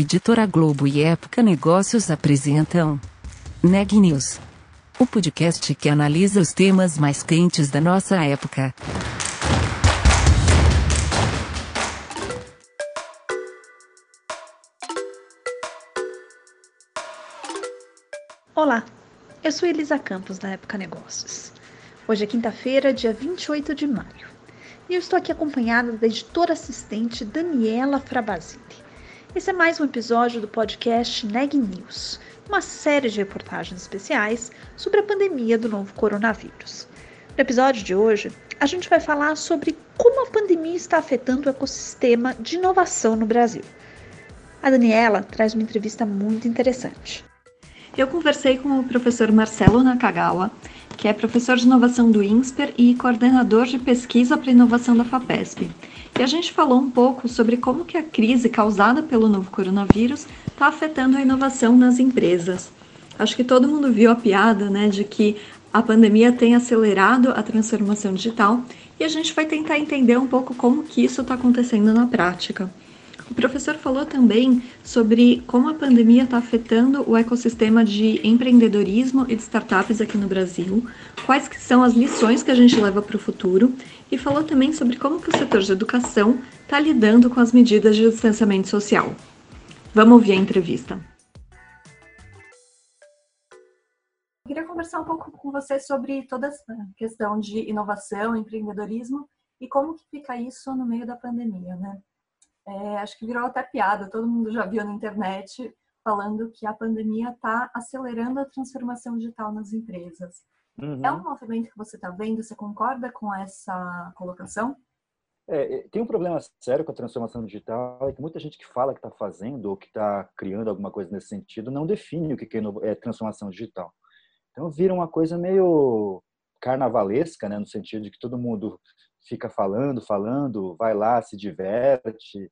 Editora Globo e Época Negócios apresentam Neg News, o podcast que analisa os temas mais quentes da nossa época. Olá, eu sou Elisa Campos da Época Negócios. Hoje é quinta-feira, dia 28 de maio, e eu estou aqui acompanhada da editora assistente Daniela Frabasile. Esse é mais um episódio do podcast Neg News, uma série de reportagens especiais sobre a pandemia do novo coronavírus. No episódio de hoje, a gente vai falar sobre como a pandemia está afetando o ecossistema de inovação no Brasil. A Daniela traz uma entrevista muito interessante. Eu conversei com o professor Marcelo Nakagawa, que é professor de inovação do INSPER e coordenador de pesquisa para inovação da FAPESP. E a gente falou um pouco sobre como que a crise causada pelo novo coronavírus está afetando a inovação nas empresas. Acho que todo mundo viu a piada, né, de que a pandemia tem acelerado a transformação digital e a gente vai tentar entender um pouco como que isso está acontecendo na prática. O professor falou também sobre como a pandemia está afetando o ecossistema de empreendedorismo e de startups aqui no Brasil, quais que são as lições que a gente leva para o futuro e falou também sobre como que o setor de educação está lidando com as medidas de distanciamento social. Vamos ouvir a entrevista. Eu queria conversar um pouco com você sobre toda essa questão de inovação, empreendedorismo e como que fica isso no meio da pandemia, né? É, acho que virou até piada, todo mundo já viu na internet falando que a pandemia está acelerando a transformação digital nas empresas. Uhum. É um movimento que você está vendo? Você concorda com essa colocação? É, é, tem um problema sério com a transformação digital, é que muita gente que fala que está fazendo ou que está criando alguma coisa nesse sentido não define o que é transformação digital. Então vira uma coisa meio carnavalesca, né, no sentido de que todo mundo fica falando, falando, vai lá, se diverte,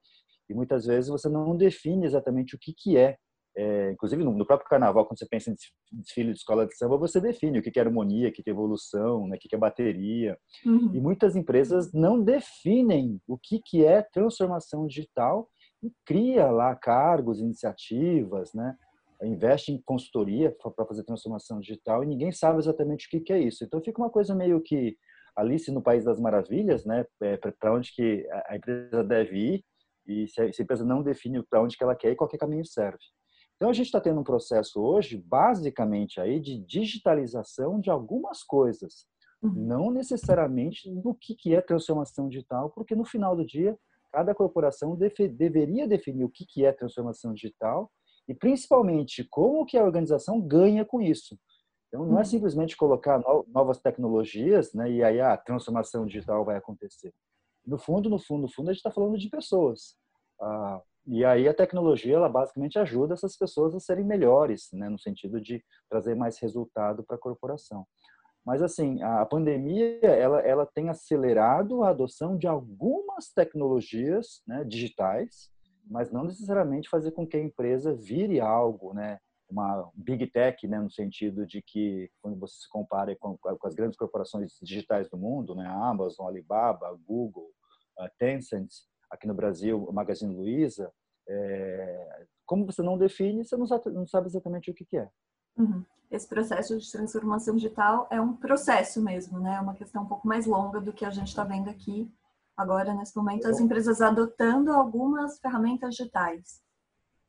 e muitas vezes você não define exatamente o que, que é. É inclusive, no, próprio carnaval, quando você pensa em desfile de escola de samba, você define o que, é harmonia, o que, é evolução, né, o que, é bateria. Uhum. E muitas empresas não definem o que, que é transformação digital e cria lá cargos, iniciativas, né? investe em consultoria para fazer transformação digital e ninguém sabe exatamente o que, que é isso. Então fica uma coisa meio que Alice no País das Maravilhas, né? É, para onde que a empresa deve ir e se a, empresa não define para onde que ela quer ir, qualquer caminho serve. Então a gente está tendo um processo hoje, basicamente aí de digitalização de algumas coisas, uhum. não necessariamente do que que é transformação digital, porque no final do dia cada corporação deve, deveria definir o que que é transformação digital e principalmente como que a organização ganha com isso. Então, não é uhum. simplesmente colocar novas tecnologias né, e aí a transformação digital vai acontecer. No fundo, no fundo, no fundo, a gente está falando de pessoas. Ah, e aí a tecnologia, ela basicamente ajuda essas pessoas a serem melhores, né, no sentido de trazer mais resultado para a corporação. Mas, assim, a pandemia, ela, ela tem acelerado a adoção de algumas tecnologias né, digitais, mas não necessariamente fazer com que a empresa vire algo, né, uma big tech, né, no sentido de que quando você se compara com, com as grandes corporações digitais do mundo, né, a Amazon, Alibaba, Google, a Tencent, aqui no Brasil, o Magazine Luiza, é, como você não define, você não sabe, não sabe exatamente o que, que é. Uhum. Esse processo de transformação digital é um processo mesmo, né? É uma questão um pouco mais longa do que a gente está vendo aqui agora, nesse momento, as empresas adotando algumas ferramentas digitais.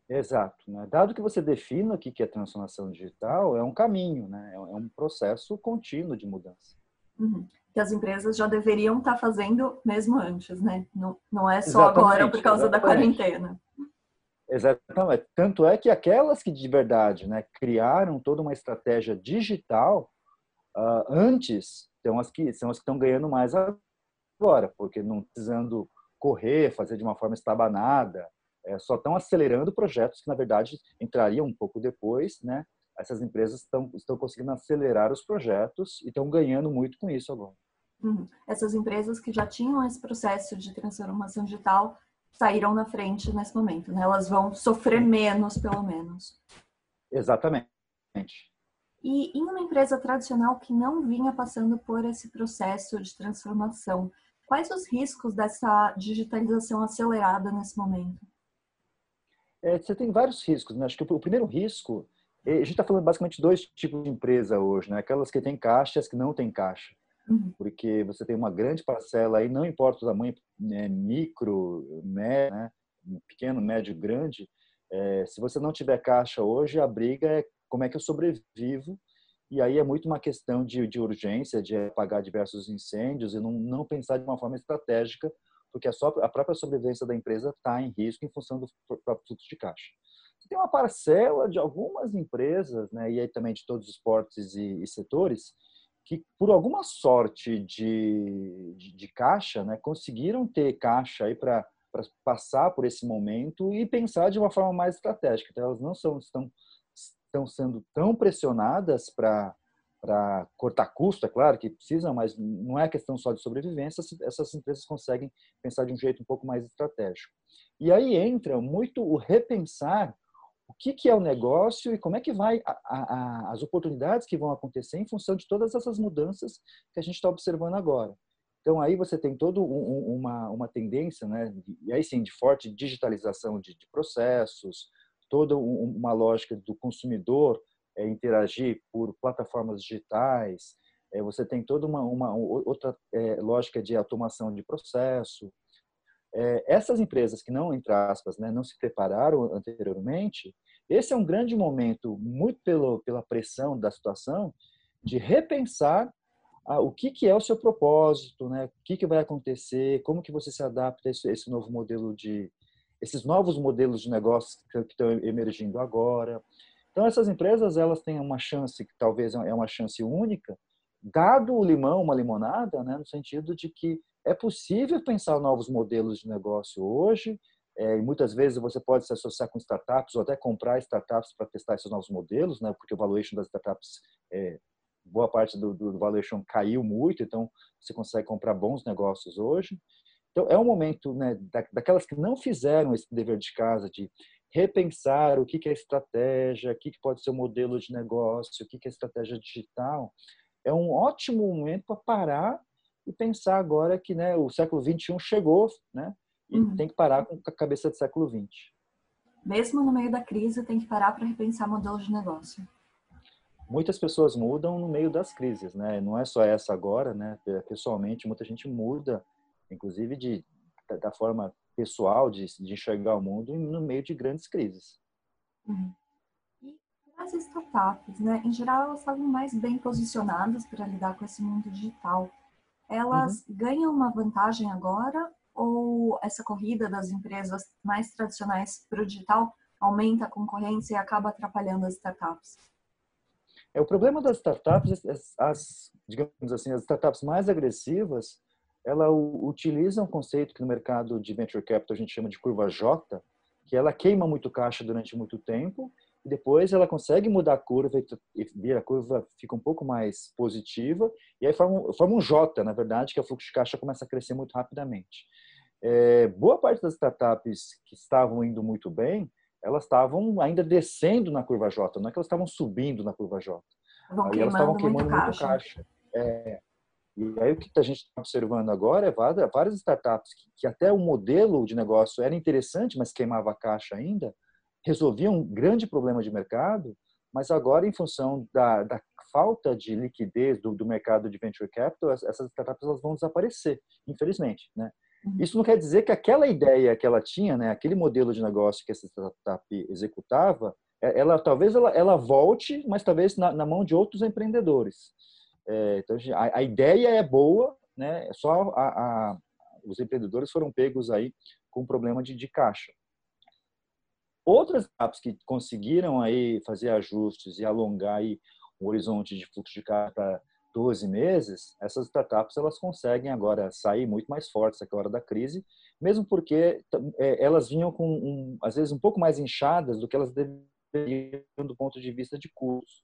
Exato. Né? Dado que você defina o que é transformação digital, é um caminho, né? é um processo contínuo de mudança. Uhum. Que as empresas já deveriam estar fazendo mesmo antes, né? Não, não é só exatamente, agora por causa exatamente. da quarentena. Exatamente. Tanto é que aquelas que de verdade né, criaram toda uma estratégia digital uh, antes são as que são as que estão ganhando mais agora, porque não precisando correr, fazer de uma forma estabanada, é, só estão acelerando projetos que, na verdade, entrariam um pouco depois, né? Essas empresas estão, estão conseguindo acelerar os projetos e estão ganhando muito com isso agora. Uhum. Essas empresas que já tinham esse processo de transformação digital saíram na frente nesse momento, né? Elas vão sofrer menos, pelo menos. Exatamente. E em uma empresa tradicional que não vinha passando por esse processo de transformação, quais os riscos dessa digitalização acelerada nesse momento? É, você tem vários riscos. Né? Acho que o primeiro risco, a gente está falando basicamente de dois tipos de empresa hoje, né? Aquelas que têm caixa e as que não têm caixa. Uhum. Porque você tem uma grande parcela aí, não importa o tamanho, né, micro, médio, né, pequeno, médio, grande, é, se você não tiver caixa hoje, a briga é como é que eu sobrevivo. E aí é muito uma questão de, de urgência, de apagar diversos incêndios e não, não pensar de uma forma estratégica, porque a, só, a própria sobrevivência da empresa está em risco em função do próprio fluxo de caixa. Tem uma parcela de algumas empresas, né, e aí também de todos os portes e, e setores, que por alguma sorte de, de, de caixa, né, conseguiram ter caixa aí para passar por esse momento e pensar de uma forma mais estratégica. Então, elas não são, estão, estão sendo tão pressionadas para para cortar custo, é claro que precisam, mas não é questão só de sobrevivência, essas empresas conseguem pensar de um jeito um pouco mais estratégico. E aí entra muito o repensar o que, que é o negócio e como é que vai a, a, as oportunidades que vão acontecer em função de todas essas mudanças que a gente está observando agora. Então aí você tem toda um, uma, uma tendência, né, e aí sim, de forte digitalização de, de processos, toda uma lógica do consumidor é, interagir por plataformas digitais, é, você tem toda uma, uma outra é, lógica de automação de processo. É, essas empresas que não, entre aspas, né, não se prepararam anteriormente, esse é um grande momento, muito pelo, pela pressão da situação, de repensar o que, que é o seu propósito, né? O que, que vai acontecer, como que você se adapta a esse, esse novo modelo de, esses novos modelos de negócios que, que estão emergindo agora. Então essas empresas elas têm uma chance que talvez é uma chance única, dado o limão, uma limonada, né? No sentido de que é possível pensar novos modelos de negócio hoje. É, muitas vezes você pode se associar com startups ou até comprar startups para testar esses novos modelos, né? Porque o valuation das startups é, boa parte do, do valuation caiu muito, então você consegue comprar bons negócios hoje. Então, é um momento né, daquelas que não fizeram esse dever de casa de repensar o que é estratégia, o que pode ser o modelo de negócio, o que é estratégia digital. É um ótimo momento para parar e pensar agora que né, o século XXI chegou né, e uhum. tem que parar com a cabeça do século XX. Mesmo no meio da crise, tem que parar para repensar modelos de negócio muitas pessoas mudam no meio das crises, né? Não é só essa agora, né? Pessoalmente, muita gente muda, inclusive de da forma pessoal de, de enxergar o mundo no meio de grandes crises. Uhum. E as startups, né? Em geral, elas estavam mais bem posicionadas para lidar com esse mundo digital. Elas uhum. ganham uma vantagem agora ou essa corrida das empresas mais tradicionais para o digital aumenta a concorrência e acaba atrapalhando as startups? É o problema das startups, as, as digamos assim, as startups mais agressivas, ela utilizam um conceito que no mercado de venture capital a gente chama de curva J, que ela queima muito caixa durante muito tempo e depois ela consegue mudar a curva e vira a curva fica um pouco mais positiva e aí forma, forma um J, na verdade, que é o fluxo de caixa começa a crescer muito rapidamente. É, boa parte das startups que estavam indo muito bem, elas estavam ainda descendo na curva J, não é que elas estavam subindo na curva J. aí elas estavam queimando muito caixa. caixa. É, e aí o que a gente está observando agora é várias startups que, que, até o modelo de negócio era interessante, mas queimava a caixa ainda, resolviam um grande problema de mercado, mas agora em função da, da falta de liquidez do, do, mercado de venture capital, essas startups vão desaparecer, infelizmente, né? Uhum. Isso não quer dizer que aquela ideia que ela tinha, né, aquele modelo de negócio que essa startup executava, é, ela talvez ela, ela volte, mas talvez na, na mão de outros empreendedores. É, então a, a, ideia é boa, né? Só a, a, os empreendedores foram pegos aí com problema de, de caixa. Outras apps que conseguiram aí fazer ajustes e alongar aí o horizonte de fluxo de caixa para 12 meses, essas startups elas conseguem agora sair muito mais fortes naquela hora da crise, mesmo porque é, elas vinham com, um, às vezes, um pouco mais inchadas do que elas deveriam do ponto de vista de custos.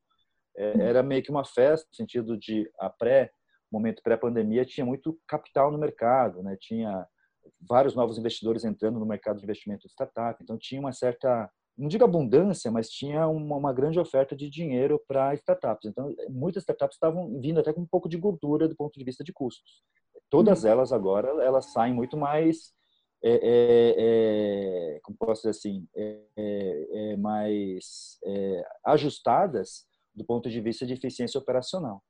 É, era meio que uma festa, no sentido de a pré, momento pré-pandemia, tinha muito capital no mercado, né? tinha vários novos investidores entrando no mercado de investimento de startup, então tinha uma certa não digo abundância, mas tinha uma, uma grande oferta de dinheiro para startups. Então, muitas startups estavam vindo até com um pouco de gordura do ponto de vista de custos. Todas uhum. elas agora, elas saem muito mais é, é, é, como posso dizer assim, é, é, mais ajustadas do ponto de vista de eficiência operacional.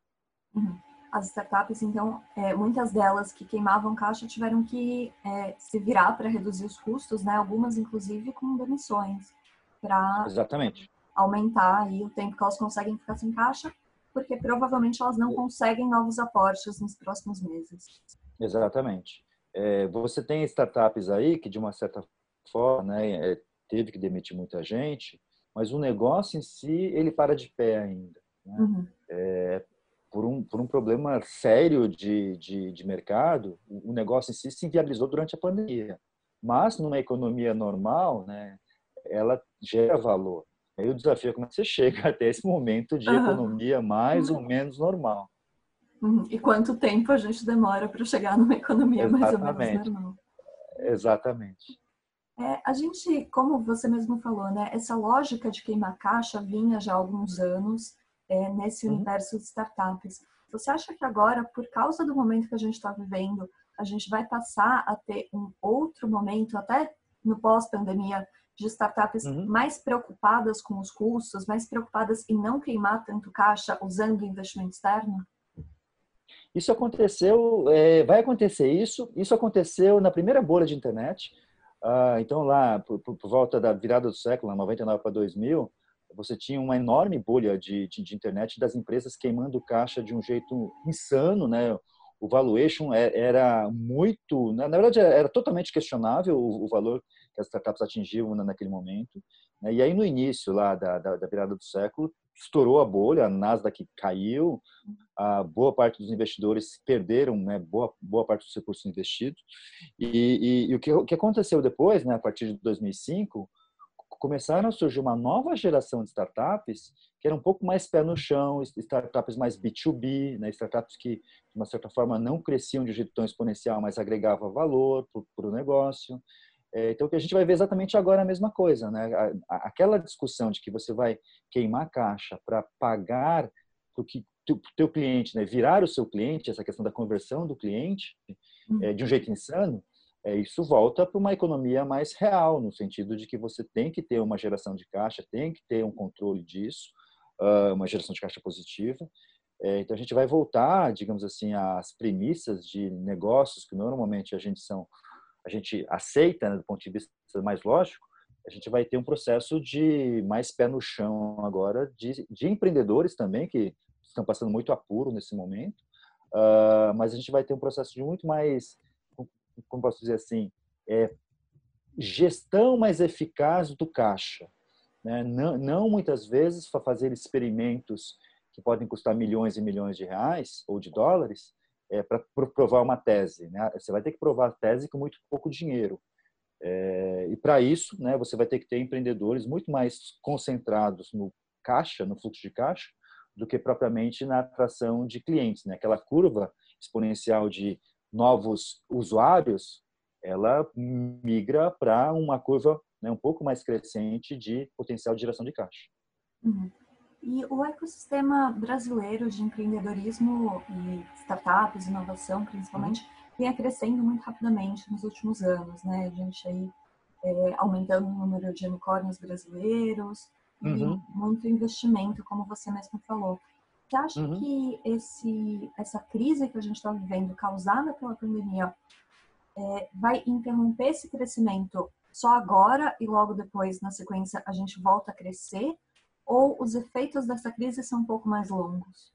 Uhum. As startups, então, muitas delas que queimavam caixa tiveram que se virar para reduzir os custos, né? Algumas, inclusive, com demissões, para aumentar aí o tempo que elas conseguem ficar sem caixa, porque provavelmente elas não conseguem novos aportes nos próximos meses. Exatamente. É, você tem startups aí que, de uma certa forma, né, é, teve que demitir muita gente, mas o negócio em si, ele para de pé ainda. Né? Uhum. É, por, um, por um problema sério de, de, de mercado, o negócio em si se inviabilizou durante a pandemia. Mas, numa economia normal, né, ela gera valor. Aí o desafio é como você chega até esse momento de uhum. economia mais ou menos normal. Uhum. E quanto tempo a gente demora para chegar numa economia Exatamente. mais ou menos normal. Exatamente. É, a gente, como você mesmo falou, né, essa lógica de queimar caixa vinha já há alguns anos é, nesse uhum. universo de startups. Você acha que agora, por causa do momento que a gente está vivendo, a gente vai passar a ter um outro momento, até no pós-pandemia, de startups uhum. mais preocupadas com os custos, mais preocupadas em não queimar tanto caixa usando investimento externo? Isso aconteceu, é, vai acontecer isso. Isso aconteceu na primeira bolha de internet. Ah, então, lá, por, por, volta da virada do século, 99 para 2000, você tinha uma enorme bolha de, de, de, internet das empresas queimando caixa de um jeito insano, né? O valuation é, era muito, na verdade, era totalmente questionável o, o valor que as startups atingiam naquele momento. Né? E aí, no início lá da, da, da virada do século, estourou a bolha, a Nasdaq caiu, a boa parte dos investidores perderam né, boa, boa parte dos recursos investidos. E, e, e o, que, o que aconteceu depois, né, a partir de 2005, começaram a surgir uma nova geração de startups que eram um pouco mais pé no chão, startups mais B2B, né, startups que, de uma certa forma, não cresciam de um jeito tão exponencial, mas agregavam valor para o negócio. É, então, o que a gente vai ver exatamente agora é a mesma coisa, né? Aquela discussão de que você vai queimar caixa para pagar o que o teu cliente, né, virar o seu cliente, essa questão da conversão do cliente, é, de um jeito insano, é, isso volta para uma economia mais real, no sentido de que você tem que ter uma geração de caixa, tem que ter um controle disso, uh, uma geração de caixa positiva. É, então a gente vai voltar, digamos assim, às premissas de negócios que normalmente a gente são a gente aceita, né, do ponto de vista mais lógico, a gente vai ter um processo de mais pé no chão agora, de, de empreendedores também, que estão passando muito apuro nesse momento, uh, mas a gente vai ter um processo de muito mais, como posso dizer assim, é, gestão mais eficaz do caixa. Né? Não, não muitas vezes para fazer experimentos que podem custar milhões e milhões de reais ou de dólares, é, para provar uma tese. Né? Você vai ter que provar a tese com muito pouco dinheiro. É, e para isso, né, você vai ter que ter empreendedores muito mais concentrados no caixa, no fluxo de caixa, do que propriamente na atração de clientes. Né? Aquela curva exponencial de novos usuários, ela migra para uma curva né, um pouco mais crescente de potencial de geração de caixa. Uhum. E o ecossistema brasileiro de empreendedorismo e startups, inovação principalmente, uhum. vem crescendo muito rapidamente nos últimos anos, né? A gente aí é, aumentando o número de unicórnios brasileiros uhum. e muito investimento, como você mesmo falou. Você acha uhum. que esse, essa crise que a gente está vivendo, causada pela pandemia, é, vai interromper esse crescimento só agora e logo depois, na sequência, a gente volta a crescer? ou os efeitos dessa crise são um pouco mais longos?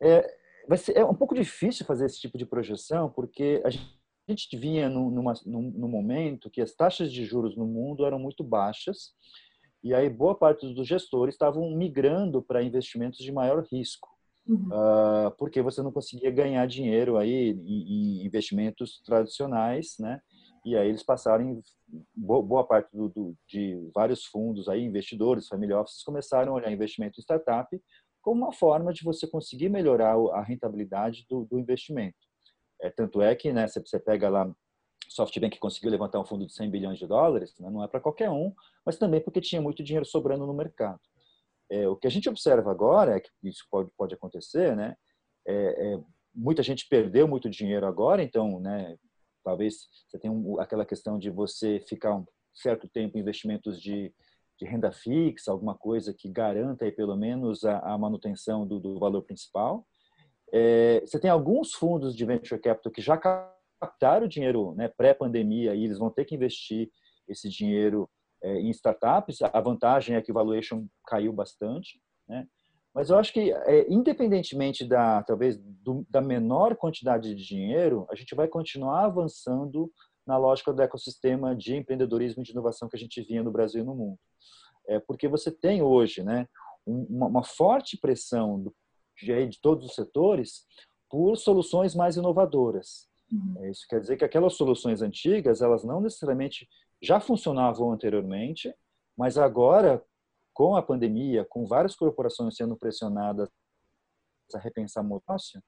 É, vai ser, é um pouco difícil fazer esse tipo de projeção, porque a gente, a gente vinha num, numa, num, num momento que as taxas de juros no mundo eram muito baixas, e aí boa parte dos gestores estavam migrando para investimentos de maior risco. Uhum. Uh, porque você não conseguia ganhar dinheiro aí em, em investimentos tradicionais, né? e aí eles passaram em boa parte do, do, de vários fundos aí investidores family offices começaram a olhar investimento em startup como uma forma de você conseguir melhorar a rentabilidade do, do investimento é tanto é que né você pega lá SoftBank conseguiu levantar um fundo de 100 bilhões de dólares né, não é para qualquer um mas também porque tinha muito dinheiro sobrando no mercado. É, o que a gente observa agora é que isso pode pode acontecer né? É, é, muita gente perdeu muito dinheiro agora então né talvez você tenha um, aquela questão de você ficar um certo tempo em investimentos de, de renda fixa, alguma coisa que garanta aí pelo menos a, a manutenção do, do, valor principal. É, você tem alguns fundos de venture capital que já captaram dinheiro né, pré-pandemia e eles vão ter que investir esse dinheiro é, em startups. A vantagem é que o valuation caiu bastante, né? Mas eu acho que, é, independentemente da talvez do, da menor quantidade de dinheiro, a gente vai continuar avançando na lógica do ecossistema de empreendedorismo e de inovação que a gente vinha no Brasil e no mundo. É porque você tem hoje, né, uma, uma forte pressão do, de, de todos os setores por soluções mais inovadoras. Uhum. É, isso quer dizer que aquelas soluções antigas, elas não necessariamente já funcionavam anteriormente, mas agora com a pandemia, com várias corporações sendo pressionadas a repensar o negócio,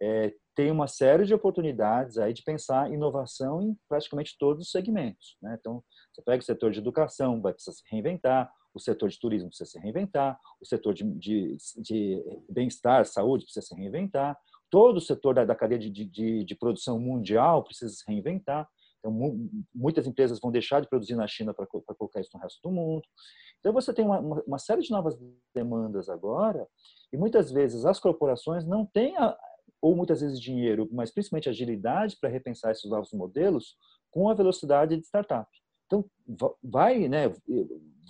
é, tem uma série de oportunidades aí de pensar inovação em praticamente todos os segmentos. Né? Então, você pega o setor de educação, vai precisar se reinventar, o setor de turismo precisa se reinventar, o setor de, de, de bem-estar, saúde precisa se reinventar, todo o setor da, da cadeia de, de, de, produção mundial precisa se reinventar. Então, muitas empresas vão deixar de produzir na China para colocar isso no resto do mundo. Então, você tem uma, uma, série de novas demandas agora, e muitas vezes as corporações não têm, a, ou muitas vezes dinheiro, mas principalmente agilidade para repensar esses novos modelos com a velocidade de startup. Então, vai, né,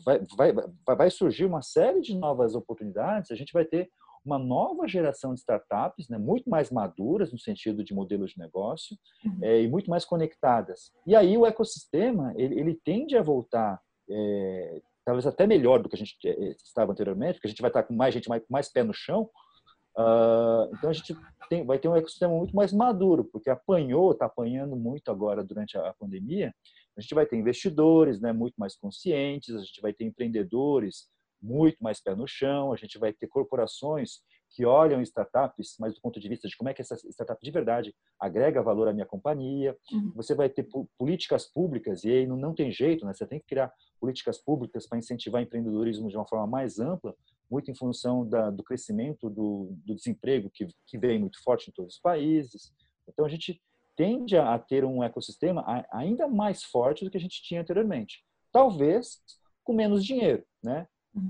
vai, vai, vai surgir uma série de novas oportunidades, a gente vai ter uma nova geração de startups, né, muito mais maduras no sentido de modelos de negócio uhum. é, e muito mais conectadas. E aí o ecossistema ele, ele tende a voltar é, talvez até melhor do que a gente é, estava anteriormente, porque a gente vai estar com mais gente mais, mais pé no chão. Uh, então a gente tem, vai ter um ecossistema muito mais maduro, porque apanhou, está apanhando muito agora durante a pandemia. A gente vai ter investidores, né, muito mais conscientes, a gente vai ter empreendedores muito mais pé no chão, a gente vai ter corporações que olham startups, mas do ponto de vista de como é que essa startup de verdade agrega valor à minha companhia. Uhum. Você vai ter políticas públicas, e aí não, não tem jeito, né? você tem que criar políticas públicas para incentivar empreendedorismo de uma forma mais ampla, muito em função da, do crescimento do, do desemprego que, que vem muito forte em todos os países. Então, a gente tende a ter um ecossistema ainda mais forte do que a gente tinha anteriormente. Talvez com menos dinheiro, né?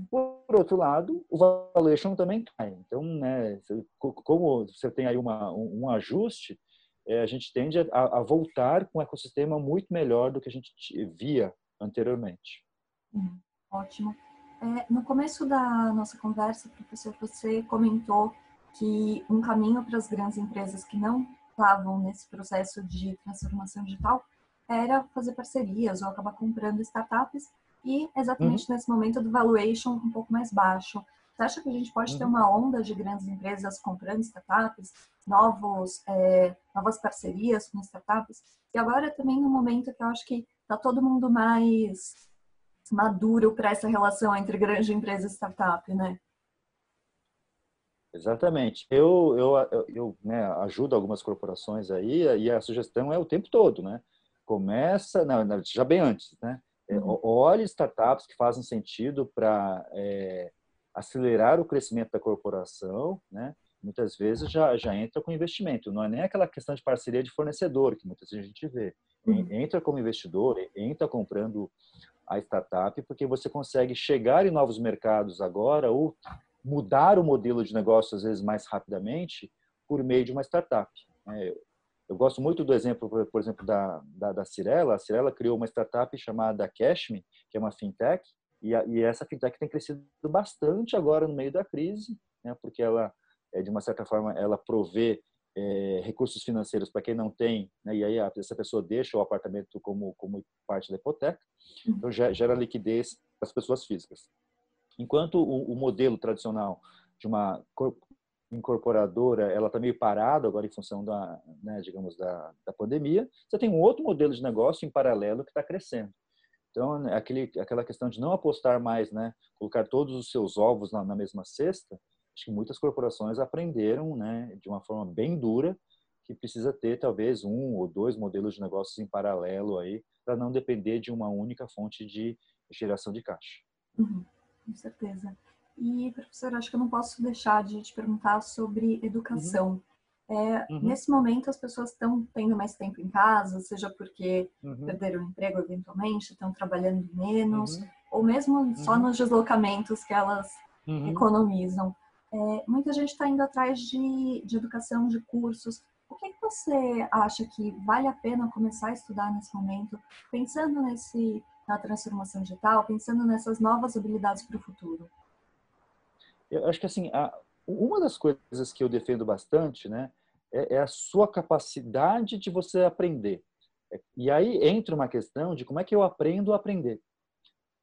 Por outro lado, o valuation também cai. Então, né, como você tem aí uma, um, ajuste, é, a gente tende a, a, voltar com um ecossistema muito melhor do que a gente via anteriormente. Hum, ótimo. É, no começo da nossa conversa, professor, você comentou que um caminho para as grandes empresas que não estavam nesse processo de transformação digital era fazer parcerias ou acabar comprando startups e exatamente uhum. nesse momento do valuation um pouco mais baixo. Você acha que a gente pode uhum. ter uma onda de grandes empresas comprando startups, novos, é, novas parcerias com startups? E agora também no momento que eu acho que está todo mundo mais maduro para essa relação entre grande empresa e startup, né? Exatamente. Eu, eu, eu, eu né, ajudo algumas corporações aí e a sugestão é o tempo todo, né? Começa, não, já bem antes, né? É. Olhe startups que fazem sentido para é, acelerar o crescimento da corporação, né? Muitas vezes já, já entra com investimento, não é nem aquela questão de parceria de fornecedor que muitas vezes a gente vê. Uhum. Entra como investidor, entra comprando a startup, porque você consegue chegar em novos mercados agora ou mudar o modelo de negócio às vezes mais rapidamente por meio de uma startup. Eu gosto muito do exemplo, por exemplo, da, da, da Cirela. A Cirela criou uma startup chamada Cashme, que é uma fintech, e, a, e essa fintech tem crescido bastante agora no meio da crise, né, porque ela, é, de uma certa forma, ela provê é, recursos financeiros para quem não tem, né, e aí essa pessoa deixa o apartamento como, como parte da hipoteca, então gera liquidez para as pessoas físicas. Enquanto o, o modelo tradicional de uma incorporadora ela está meio parada agora em função da, né, digamos, da, da pandemia. Você tem um outro modelo de negócio em paralelo que está crescendo. Então, né, aquele, aquela questão de não apostar mais, né, colocar todos os seus ovos na, na mesma cesta, acho que muitas corporações aprenderam, né, de uma forma bem dura, que precisa ter talvez um ou dois modelos de negócios em paralelo aí, para não depender de uma única fonte de geração de caixa. Uhum, com certeza. E, professor, acho que eu não posso deixar de te perguntar sobre educação. Uhum. É, uhum. Nesse momento, as pessoas estão tendo mais tempo em casa, seja porque uhum. perderam o emprego eventualmente, estão trabalhando menos, uhum. ou mesmo só uhum. nos deslocamentos que elas uhum. economizam. É, muita gente está indo atrás de, de educação, de cursos. O que, que você acha que vale a pena começar a estudar nesse momento, pensando nesse, na transformação digital, pensando nessas novas habilidades para o futuro? Eu acho que assim, a, uma das coisas que eu defendo bastante, né, é, é a sua capacidade de você aprender. É, e aí entra uma questão de como é que eu aprendo a aprender.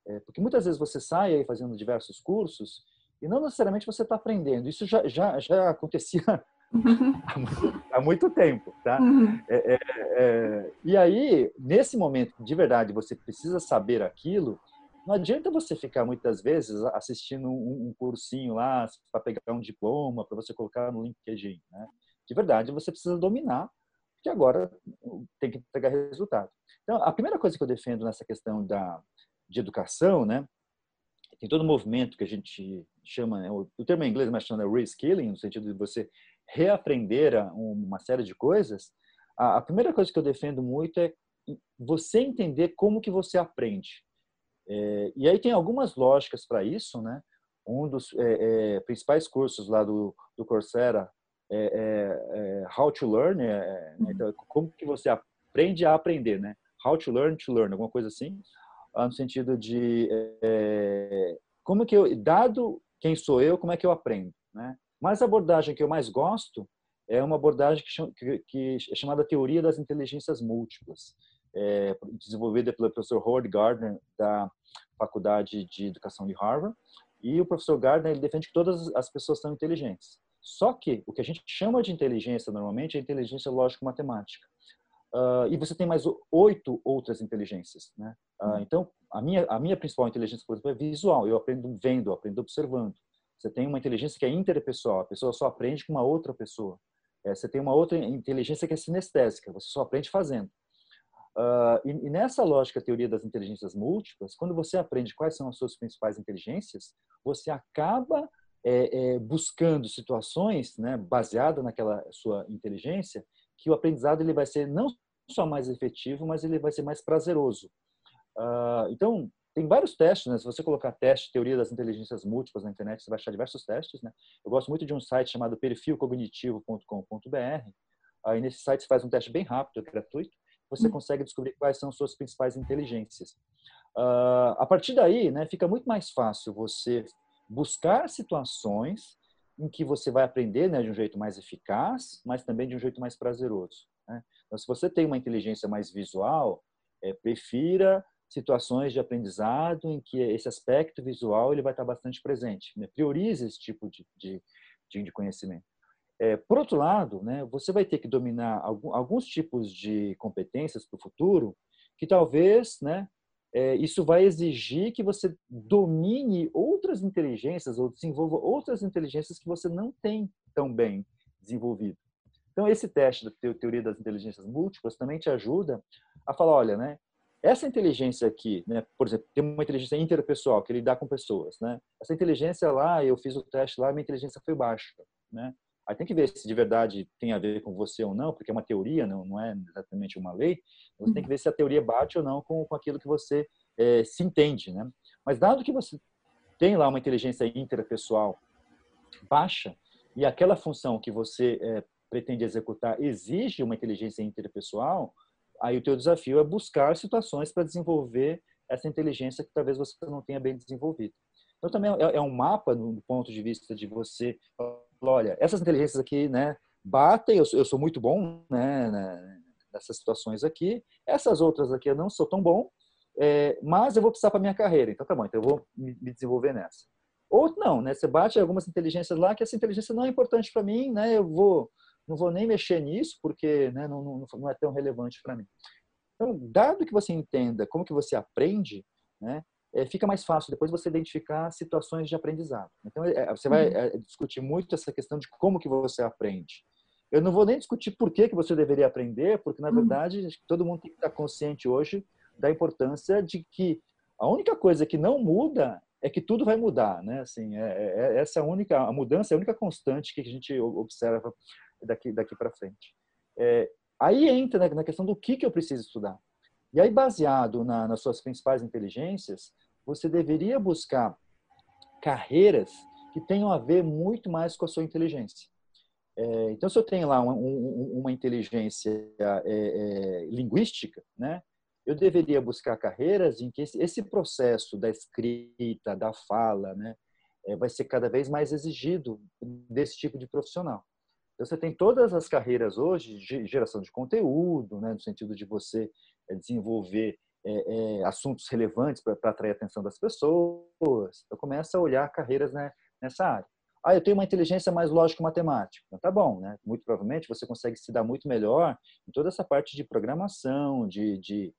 É, porque muitas vezes você sai aí fazendo diversos cursos e não necessariamente você está aprendendo. Isso já, já, já acontecia há, muito, há, muito, tempo, tá? Uhum. É, é, é, e aí, nesse momento, de verdade, você precisa saber aquilo, não adianta você ficar muitas vezes assistindo um, um cursinho lá para pegar um diploma, para você colocar no LinkedIn, né? De verdade, você precisa dominar, porque agora tem que entregar resultado. Então, a primeira coisa que eu defendo nessa questão da, de educação, né? Tem todo um movimento que a gente chama, né, o, termo em inglês mas chama reskilling, no sentido de você reaprender uma série de coisas. A, a primeira coisa que eu defendo muito é você entender como que você aprende. É, e aí tem algumas lógicas para isso, né? Um dos é, é, principais cursos lá do, do Coursera é, é, é How to Learn, né, então, como que você aprende a aprender, né? How to Learn to Learn, alguma coisa assim, no sentido de como que eu, dado quem sou eu, como é que eu aprendo, né? Mas a abordagem que eu mais gosto é uma abordagem que, que, que é chamada teoria das inteligências múltiplas é, desenvolvida pelo professor Howard Gardner, da Faculdade de Educação de Harvard. E o professor Gardner ele defende que todas as pessoas são inteligentes. Só que o que a gente chama de inteligência normalmente é inteligência lógico-matemática. Uh, e você tem mais oito outras inteligências, né? Uh, então, a minha, a minha principal inteligência, por exemplo, é visual. Eu aprendo vendo, eu aprendo observando. Você tem uma inteligência que é interpessoal. A pessoa só aprende com uma outra pessoa. É, você tem uma outra inteligência que é sinestésica. Você só aprende fazendo. Uh, e, e, nessa lógica, teoria das inteligências múltiplas, quando você aprende quais são as suas principais inteligências, você acaba é, é, buscando situações, né, naquela sua inteligência, que o aprendizado ele vai ser não só mais efetivo, mas ele vai ser mais prazeroso. Uh, então, tem vários testes, né? Se você colocar teste teoria das inteligências múltiplas na internet, você vai achar diversos testes, né? Eu gosto muito de um site chamado perfilcognitivo.com.br. Aí nesse site você faz um teste bem rápido, gratuito, você hum. consegue descobrir quais são suas principais inteligências. Uh, a partir daí, né, fica muito mais fácil você buscar situações em que você vai aprender né, de um jeito mais eficaz, mas também de um jeito mais prazeroso. Né? Então, se você tem uma inteligência mais visual, é, prefira situações de aprendizado em que esse aspecto visual ele vai estar bastante presente. Né? Priorize esse tipo de, de, de conhecimento. É, por outro lado, né, você vai ter que dominar algum, alguns tipos de competências para o futuro que talvez né, é, isso vai exigir que você domine outras inteligências ou desenvolva outras inteligências que você não tem tão bem desenvolvido. Então, esse teste da teoria das inteligências múltiplas também te ajuda a falar, olha, né, essa inteligência aqui, né, por exemplo, tem uma inteligência interpessoal que lidar com pessoas, né? Essa inteligência lá, eu fiz o teste lá, minha inteligência foi baixa, né? Aí tem que ver se de verdade tem a ver com você ou não, porque é uma teoria, não, não é exatamente uma lei. Você tem que ver se a teoria bate ou não com, com aquilo que você é, se entende, né? Mas dado que você tem lá uma inteligência interpessoal baixa e aquela função que você é, pretende executar exige uma inteligência interpessoal, aí o teu desafio é buscar situações para desenvolver essa inteligência que talvez você não tenha bem desenvolvido. Então também é, é um mapa do ponto de vista de você olha, essas inteligências aqui, né, batem, eu sou, eu sou muito bom, né, né, nessas situações aqui, essas outras aqui eu não sou tão bom, é, mas eu vou precisar para minha carreira, então tá bom, então eu vou me, desenvolver nessa. Ou não, né, você bate algumas inteligências lá que essa inteligência não é importante para mim, né, eu vou, não vou nem mexer nisso porque, né, não, não, não é tão relevante para mim. Então, dado que você entenda como que você aprende, né, é, fica mais fácil depois você identificar situações de aprendizado. Então, é, você vai é, discutir muito essa questão de como que você aprende. Eu não vou nem discutir por que, que você deveria aprender, porque, na uhum. verdade, todo mundo tem que estar consciente hoje da importância de que a única coisa que não muda é que tudo vai mudar, né? Assim, é, é, é essa única, a mudança é a única constante que a gente observa daqui, daqui para frente. É, aí entra né, na questão do que, que eu preciso estudar. E aí, baseado na, nas suas principais inteligências, você deveria buscar carreiras que tenham a ver muito mais com a sua inteligência. É, então, se eu tenho lá uma, uma inteligência é, é, linguística, né, eu deveria buscar carreiras em que esse, esse processo da escrita, da fala, né, é, vai ser cada vez mais exigido desse tipo de profissional. Então, você tem todas as carreiras hoje de geração de conteúdo, né, no sentido de você é, desenvolver é, é, assuntos relevantes para atrair a atenção das pessoas. Então, começa a olhar carreiras né, nessa área. Ah, eu tenho uma inteligência mais lógico-matemática. Então, tá bom, né? Muito provavelmente você consegue se dar muito melhor em toda essa parte de programação, de, de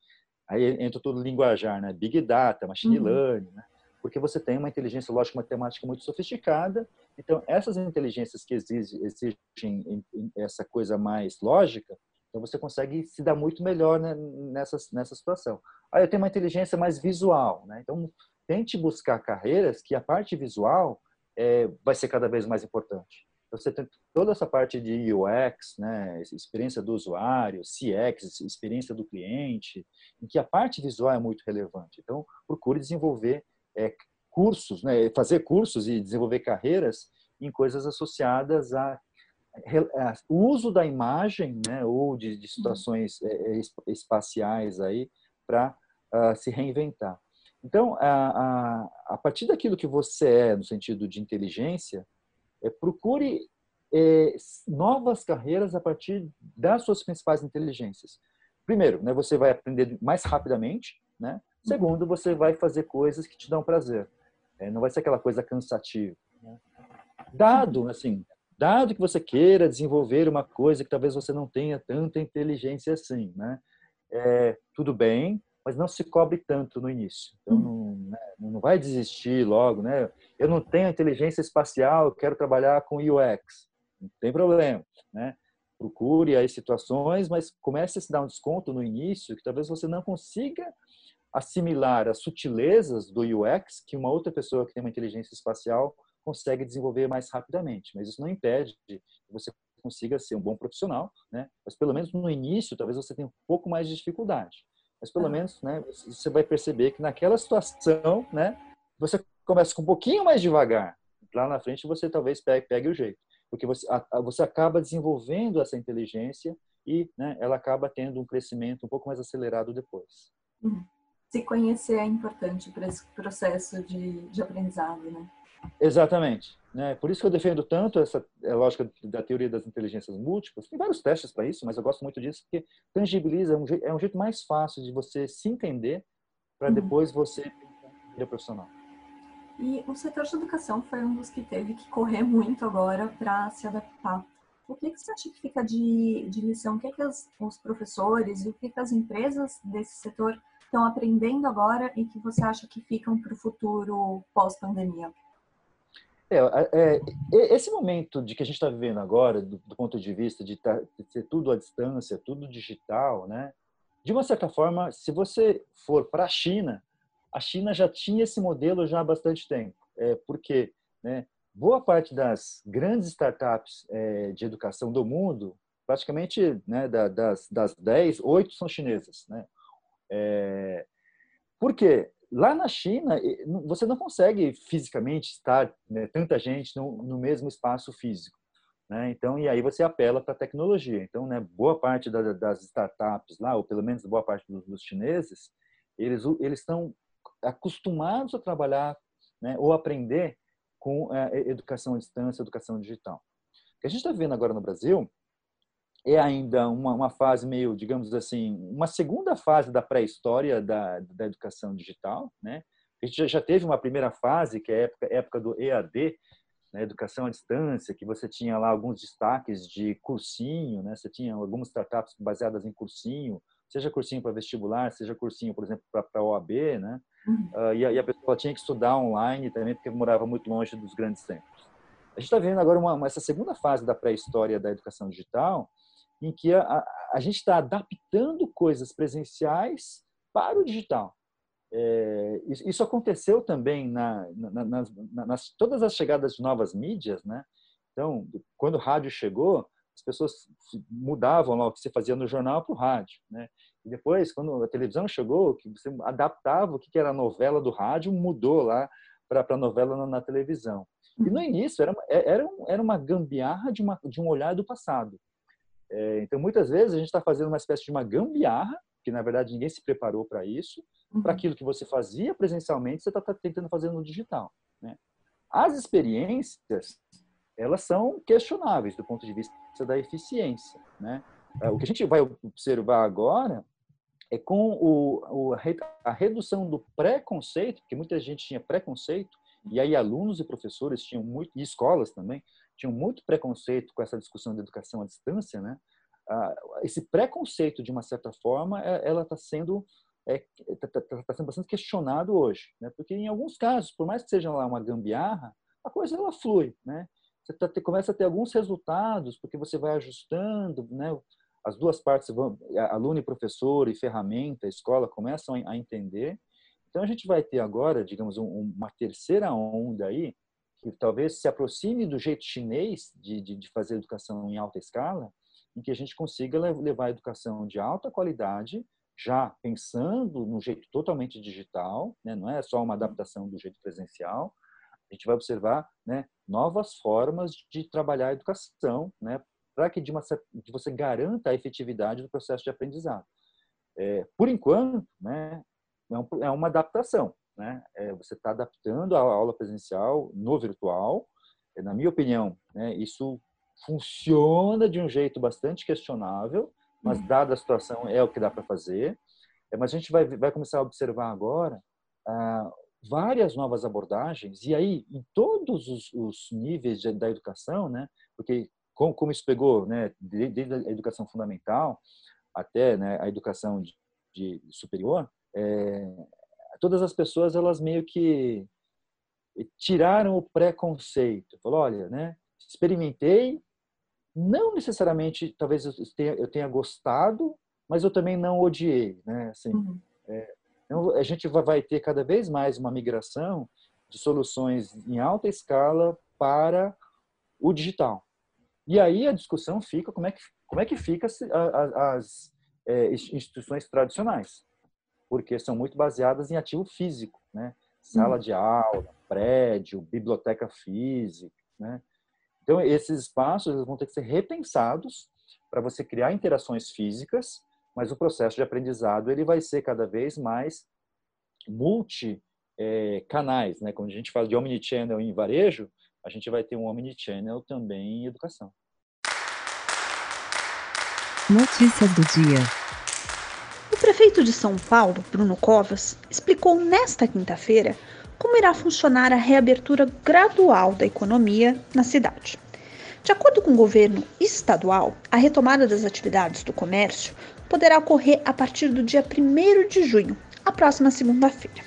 aí entra todo o linguajar, né? Big Data, Machine uhum. Learning, né? Porque você tem uma inteligência lógico-matemática muito sofisticada. Então, essas inteligências que exigem, exigem essa coisa mais lógica, então você consegue se dar muito melhor né, nessa, nessa situação. Ah, eu tenho uma inteligência mais visual, né? Então, tente buscar carreiras que a parte visual é, vai ser cada vez mais importante. Você tem toda essa parte de UX, né, experiência do usuário, CX, experiência do cliente, em que a parte visual é muito relevante. Então, procure desenvolver é, cursos, né, fazer cursos e desenvolver carreiras em coisas associadas a, a o uso da imagem, né, ou de, de situações é, é espaciais aí para uh, ah, se reinventar. Então, a, a, a, partir daquilo que você é, no sentido de inteligência, é, procure é, novas carreiras a partir das suas principais inteligências. Primeiro, né, você vai aprender mais rapidamente, né? Uhum. Segundo, você vai fazer coisas que te dão prazer. É, não vai ser aquela coisa cansativa. Né? Dado, assim, dado que você queira desenvolver uma coisa que talvez você não tenha tanta inteligência assim, né? É, tudo bem, mas não se cobre tanto no início. Então, uhum. não, né, não vai desistir logo, né? Eu não tenho inteligência espacial, eu quero trabalhar com UX. Não tem problema, né? Procure aí situações, mas comece a se dar um desconto no início, que talvez você não consiga assimilar as sutilezas do UX que uma outra pessoa que tem uma inteligência espacial consegue desenvolver mais rapidamente. Mas isso não impede que você consiga ser um bom profissional, né? Mas pelo menos no início, talvez você tenha um pouco mais de dificuldade. Mas pelo menos, né, você vai perceber que naquela situação, né, você começa com um pouquinho mais devagar. Lá na frente você talvez pegue, pegue o jeito, porque você a, você acaba desenvolvendo essa inteligência e, né, ela acaba tendo um crescimento um pouco mais acelerado depois. Uhum. Se conhecer é importante para esse processo de, de aprendizado, né? Exatamente. Né? Por isso que eu defendo tanto essa é, lógica da teoria das inteligências múltiplas. Tem vários testes para isso, mas eu gosto muito disso porque tangibiliza, é um, jeito, é um jeito mais fácil de você se entender para uhum. depois você vida profissional. E o setor de educação foi um dos que teve que correr muito agora para se adaptar. O que, que você acha que fica de, de lição? O que, que as, os professores e o que, que as empresas desse setor estão aprendendo agora e que você acha que ficam para o futuro pós-pandemia? É, é, esse momento de que a gente está vivendo agora, do, do, ponto de vista de, tá, de ser tudo à distância, tudo digital, né? De uma certa forma, se você for para a China, a China já tinha esse modelo já há bastante tempo, é, porque né, boa parte das grandes startups é, de educação do mundo, praticamente né, da, das, das 10, 8 são chinesas. Né? É, por quê? Lá na China, você não consegue fisicamente estar né, tanta gente no, no, mesmo espaço físico. Né? Então, e aí você apela para a tecnologia. Então, né, boa parte da, das startups lá, ou pelo menos boa parte dos, dos chineses, eles eles estão acostumados a trabalhar né, ou aprender com é, educação à distância, educação digital. O que a gente está vendo agora no Brasil é ainda uma, uma fase meio, digamos assim, uma segunda fase da pré-história da, da educação digital, né? A gente já, já teve uma primeira fase, que é a época, época do EAD, né, educação à distância, que você tinha lá alguns destaques de cursinho, né? Você tinha algumas startups baseadas em cursinho, seja cursinho para vestibular, seja cursinho, por exemplo, para a OAB, né? Uh, e, a, e, a, pessoa tinha que estudar online também, porque morava muito longe dos grandes centros. A gente está vendo agora uma, essa segunda fase da pré-história da educação digital, em que a, a, a gente está adaptando coisas presenciais para o digital. É, isso aconteceu também na, na, nas, nas, todas as chegadas de novas mídias, né? Então, quando o rádio chegou, as pessoas mudavam lá o que você fazia no jornal para o rádio, né? E depois, quando a televisão chegou, que você adaptava o que era a novela do rádio, mudou lá para a novela na, na, televisão. E no início era, é, era, era uma gambiarra de, uma, de um olhar do passado. É, então, muitas vezes, a gente está fazendo uma espécie de uma gambiarra, que na verdade ninguém se preparou para isso, uhum. para aquilo que você fazia presencialmente, você está tá tentando fazer no digital. Né? As experiências, elas são questionáveis do ponto de vista da eficiência. Né? É, o que a gente vai observar agora é com o, o, a redução do preconceito, porque muita gente tinha preconceito, e aí alunos e professores tinham muito, e escolas também, tinham muito preconceito com essa discussão de educação à distância, né? Ah, esse preconceito, de uma certa forma, é, ela está sendo é, tá, tá, tá, sendo bastante questionado hoje, né? Porque em alguns casos, por mais que seja lá uma gambiarra, a coisa ela flui, né? Você tá, começa a ter alguns resultados porque você vai ajustando, né? As duas partes vão, aluno e professor e ferramenta, escola começam a entender. Então a gente vai ter agora, digamos, uma terceira onda aí que talvez se aproxime do jeito chinês de, de, de fazer educação em alta escala, em que a gente consiga levar a educação de alta qualidade já pensando no jeito totalmente digital, né? não é só uma adaptação do jeito presencial, a gente vai observar né, novas formas de trabalhar a educação, né, para que de, uma, de você garanta a efetividade do processo de aprendizado. É, por enquanto, né, é, um, é uma adaptação. Né? É, você está adaptando a aula presencial no virtual. É, na minha opinião, né, isso funciona de um jeito bastante questionável, mas uhum. dada a situação é o que dá para fazer. É, mas a gente vai, vai começar a observar agora ah, várias novas abordagens e aí em todos os, os níveis de, da educação, né? Porque como, como isso pegou, né? Desde a educação fundamental até né, a educação de, de superior, é, todas as pessoas elas meio que tiraram o preconceito. Falou, olha, né? Experimentei, não necessariamente, talvez eu tenha, eu tenha gostado, mas eu também não odiei, né? Assim, uhum. é, então, a gente vai ter cada vez mais uma migração de soluções em alta escala para o digital. E aí a discussão fica como é que como é que fica as, as é, instituições tradicionais, porque são muito baseadas em ativo físico, né? Sala uhum. de aula, prédio, biblioteca física, né? Então, esses espaços vão ter que ser repensados para você criar interações físicas, mas o processo de aprendizado ele vai ser cada vez mais multi é, canais, né? Quando a gente fala de omnichannel em varejo, a gente vai ter um omnichannel também em educação. Notícias do dia. O prefeito de São Paulo, Bruno Covas, explicou nesta quinta-feira como irá funcionar a reabertura gradual da economia na cidade. De acordo com o governo estadual, a retomada das atividades do comércio poderá ocorrer a partir do dia 1 de junho, a próxima segunda-feira.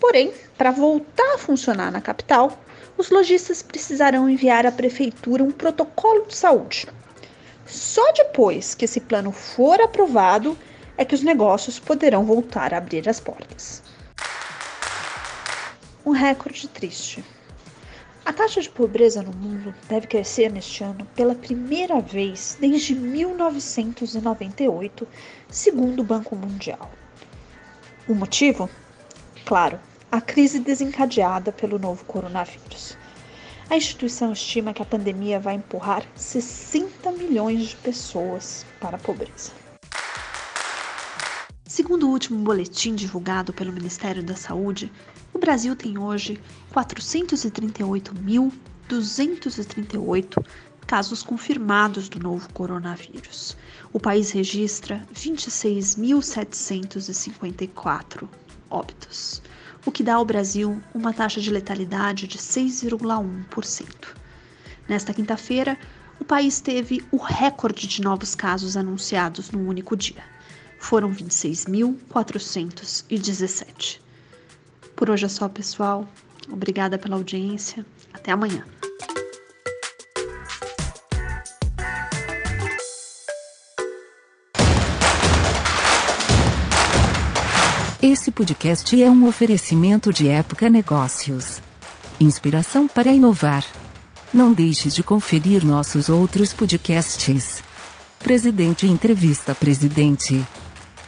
Porém, para voltar a funcionar na capital, os lojistas precisarão enviar à prefeitura um protocolo de saúde. Só depois que esse plano for aprovado é que os negócios poderão voltar a abrir as portas um recorde triste. A taxa de pobreza no mundo deve crescer neste ano pela primeira vez desde 1998, segundo o Banco Mundial. O motivo? Claro, a crise desencadeada pelo novo coronavírus. A instituição estima que a pandemia vai empurrar 60 milhões de pessoas para a pobreza. Segundo o último boletim divulgado pelo Ministério da Saúde, o Brasil tem hoje 438.238 casos confirmados do novo coronavírus. O país registra 26.754 óbitos, o que dá ao Brasil uma taxa de letalidade de 6,1%. Nesta quinta-feira, o país teve o recorde de novos casos anunciados num único dia. Foram 26.417. Por hoje é só, pessoal. Obrigada pela audiência. Até amanhã. Esse podcast é um oferecimento de Época Negócios. Inspiração para inovar. Não deixe de conferir nossos outros podcasts. Presidente Entrevista Presidente.